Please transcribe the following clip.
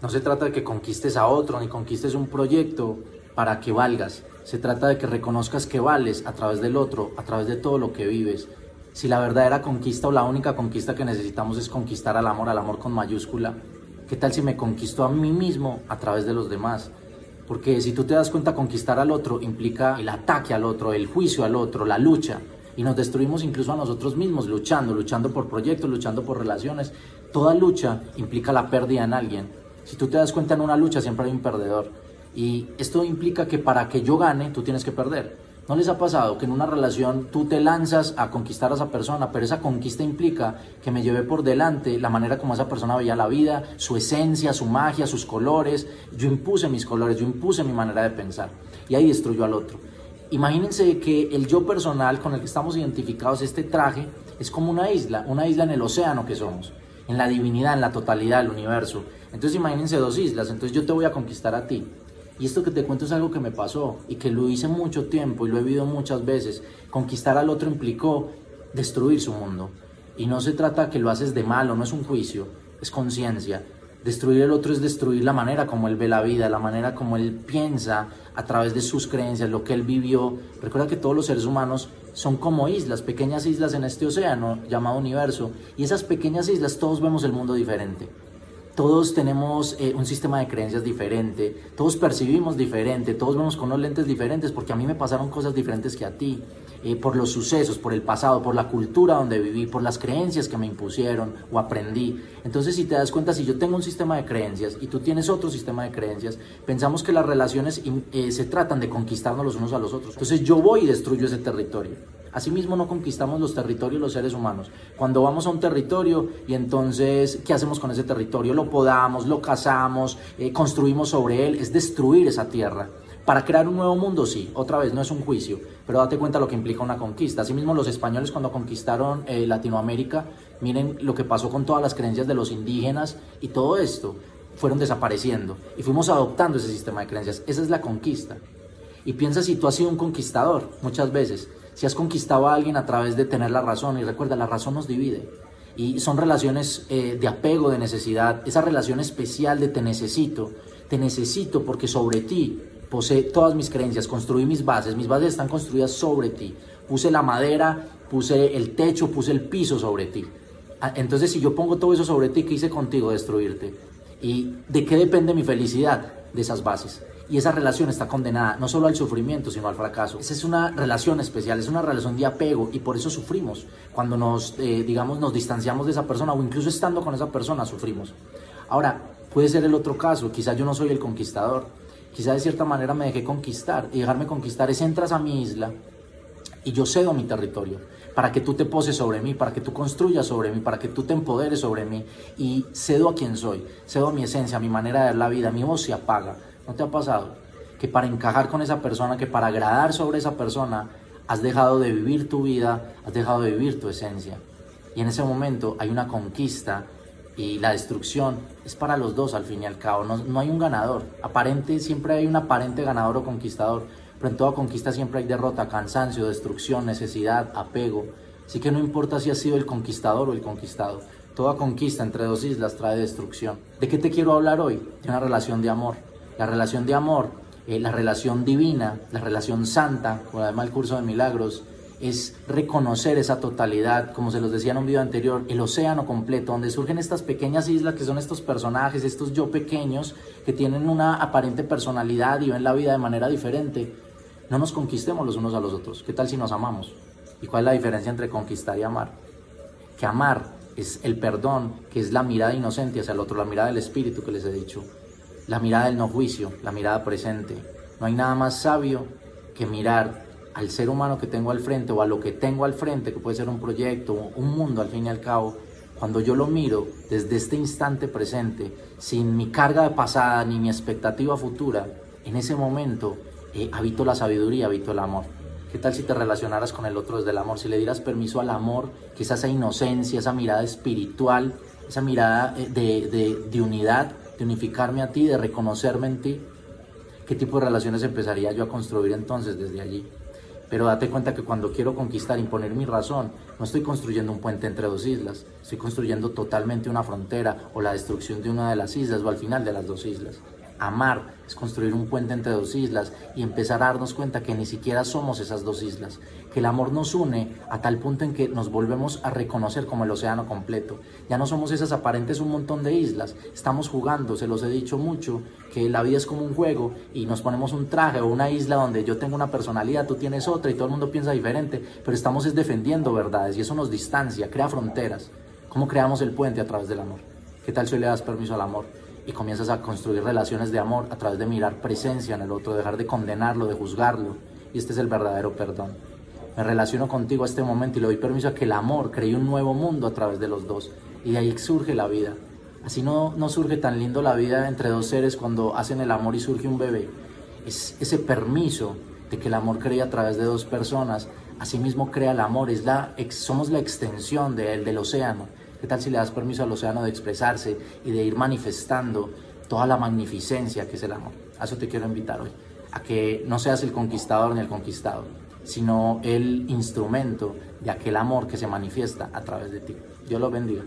No se trata de que conquistes a otro ni conquistes un proyecto para que valgas. Se trata de que reconozcas que vales a través del otro, a través de todo lo que vives. Si la verdadera conquista o la única conquista que necesitamos es conquistar al amor, al amor con mayúscula, ¿qué tal si me conquisto a mí mismo a través de los demás? Porque si tú te das cuenta, conquistar al otro implica el ataque al otro, el juicio al otro, la lucha. Y nos destruimos incluso a nosotros mismos luchando, luchando por proyectos, luchando por relaciones. Toda lucha implica la pérdida en alguien. Si tú te das cuenta en una lucha siempre hay un perdedor. Y esto implica que para que yo gane, tú tienes que perder. ¿No les ha pasado que en una relación tú te lanzas a conquistar a esa persona, pero esa conquista implica que me llevé por delante la manera como esa persona veía la vida, su esencia, su magia, sus colores? Yo impuse mis colores, yo impuse mi manera de pensar y ahí destruyó al otro. Imagínense que el yo personal con el que estamos identificados, este traje, es como una isla, una isla en el océano que somos, en la divinidad, en la totalidad del universo. Entonces imagínense dos islas, entonces yo te voy a conquistar a ti y esto que te cuento es algo que me pasó y que lo hice mucho tiempo y lo he vivido muchas veces. Conquistar al otro implicó destruir su mundo. Y no se trata que lo haces de malo, no es un juicio, es conciencia. Destruir el otro es destruir la manera como él ve la vida, la manera como él piensa a través de sus creencias, lo que él vivió. Recuerda que todos los seres humanos son como islas, pequeñas islas en este océano llamado universo. Y esas pequeñas islas todos vemos el mundo diferente todos tenemos eh, un sistema de creencias diferente, todos percibimos diferente, todos vemos con unos lentes diferentes porque a mí me pasaron cosas diferentes que a ti, eh, por los sucesos, por el pasado, por la cultura donde viví, por las creencias que me impusieron o aprendí. Entonces si te das cuenta, si yo tengo un sistema de creencias y tú tienes otro sistema de creencias, pensamos que las relaciones eh, se tratan de conquistarnos los unos a los otros. Entonces yo voy y destruyo ese territorio. Asimismo no conquistamos los territorios los seres humanos. Cuando vamos a un territorio y entonces, ¿qué hacemos con ese territorio? Lo podamos, lo cazamos, eh, construimos sobre él, es destruir esa tierra. Para crear un nuevo mundo, sí, otra vez, no es un juicio, pero date cuenta lo que implica una conquista. Asimismo, los españoles cuando conquistaron eh, Latinoamérica, miren lo que pasó con todas las creencias de los indígenas y todo esto, fueron desapareciendo y fuimos adoptando ese sistema de creencias. Esa es la conquista. Y piensa si tú has sido un conquistador muchas veces si has conquistado a alguien a través de tener la razón, y recuerda, la razón nos divide. Y son relaciones eh, de apego, de necesidad, esa relación especial de te necesito, te necesito porque sobre ti posee todas mis creencias, construí mis bases, mis bases están construidas sobre ti, puse la madera, puse el techo, puse el piso sobre ti. Ah, entonces si yo pongo todo eso sobre ti, ¿qué hice contigo? Destruirte. ¿Y de qué depende mi felicidad? De esas bases y esa relación está condenada no solo al sufrimiento, sino al fracaso. Esa es una relación especial, es una relación de apego y por eso sufrimos. Cuando nos, eh, digamos, nos distanciamos de esa persona o incluso estando con esa persona, sufrimos. Ahora, puede ser el otro caso, quizás yo no soy el conquistador, quizás de cierta manera me dejé conquistar y dejarme conquistar es entras a mi isla y yo cedo mi territorio para que tú te poses sobre mí, para que tú construyas sobre mí, para que tú te empoderes sobre mí y cedo a quien soy, cedo a mi esencia, a mi manera de ver la vida, mi voz se apaga ¿No te ha pasado? Que para encajar con esa persona, que para agradar sobre esa persona, has dejado de vivir tu vida, has dejado de vivir tu esencia. Y en ese momento hay una conquista y la destrucción es para los dos al fin y al cabo. No, hay un ganador. Aparente, siempre hay un aparente ganador o conquistador, pero en toda conquista siempre hay derrota, cansancio, destrucción, necesidad, apego. Así que no importa si has sido el conquistador o el conquistado. Toda conquista entre dos islas trae destrucción. ¿De qué te quiero hablar hoy? De una relación de amor la relación de amor, eh, la relación divina, la relación santa, como además el curso de milagros, es reconocer esa totalidad, como se los decía en un video anterior, el océano completo, donde surgen estas pequeñas islas que son estos personajes, estos yo pequeños, que tienen una aparente personalidad y ven la vida de manera diferente. No nos conquistemos los unos a los otros. ¿Qué tal si nos amamos? ¿Y cuál es la diferencia entre conquistar y amar? Que amar es el perdón, que es la mirada inocente hacia el otro, la mirada del espíritu que les he dicho la mirada del no juicio, la mirada presente. No hay nada más sabio que mirar al ser humano que tengo al frente o a lo que tengo al frente, que puede ser un proyecto, un mundo al fin y al cabo, cuando yo lo miro desde este instante presente, sin mi carga de pasada ni mi expectativa futura, en ese momento eh, habito la sabiduría, habito el amor. ¿Qué tal si te relacionaras con el otro desde el amor? Si le dieras permiso al amor, que es esa inocencia, esa mirada espiritual, esa mirada eh, de, de, de unidad, de unificarme a ti, de reconocerme en ti, ¿qué tipo de relaciones empezaría yo a construir entonces desde allí? Pero date cuenta que cuando quiero conquistar, imponer mi razón, no estoy construyendo un puente entre dos islas, estoy construyendo totalmente una frontera o la destrucción de una de las islas o al final de las dos islas. Amar es construir un puente entre dos islas y empezar a darnos cuenta que ni siquiera somos esas dos islas, que el amor nos une a tal punto en que nos volvemos a reconocer como el océano completo. Ya no somos esas aparentes un montón de islas, estamos jugando, se los he dicho mucho, que la vida es como un juego y nos ponemos un traje o una isla donde yo tengo una personalidad, tú tienes otra y todo el mundo piensa diferente, pero estamos es defendiendo verdades y eso nos distancia, crea fronteras. ¿Cómo creamos el puente a través del amor? ¿Qué tal si le das permiso al amor? Y comienzas a construir relaciones de amor a través de mirar presencia en el otro, dejar de condenarlo, de juzgarlo. Y este es el verdadero perdón. Me relaciono contigo a este momento y le doy permiso a que el amor cree un nuevo mundo a través de los dos. Y de ahí surge la vida. Así no, no surge tan lindo la vida entre dos seres cuando hacen el amor y surge un bebé. Es ese permiso de que el amor cree a través de dos personas. Asimismo crea el amor. Es la, somos la extensión de del océano ¿Qué tal si le das permiso al océano de expresarse y de ir manifestando toda la magnificencia que es el amor? A eso te quiero invitar hoy, a que no seas el conquistador ni el conquistado, sino el instrumento de aquel amor que se manifiesta a través de ti. Dios lo bendiga.